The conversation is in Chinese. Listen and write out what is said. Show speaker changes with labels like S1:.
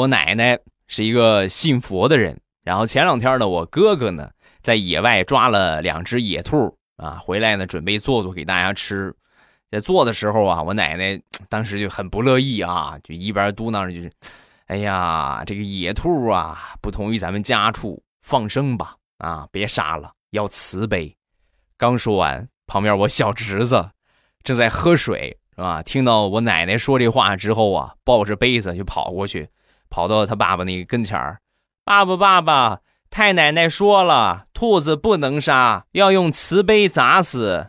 S1: 我奶奶是一个信佛的人，然后前两天呢，我哥哥呢在野外抓了两只野兔啊，回来呢准备做做给大家吃。在做的时候啊，我奶奶当时就很不乐意啊，就一边嘟囔着就是：“哎呀，这个野兔啊，不同于咱们家畜，放生吧，啊，别杀了，要慈悲。”刚说完，旁边我小侄子正在喝水，是吧？听到我奶奶说这话之后啊，抱着杯子就跑过去。跑到他爸爸那个跟前儿，爸爸爸爸，太奶奶说了，兔子不能杀，要用瓷杯砸死。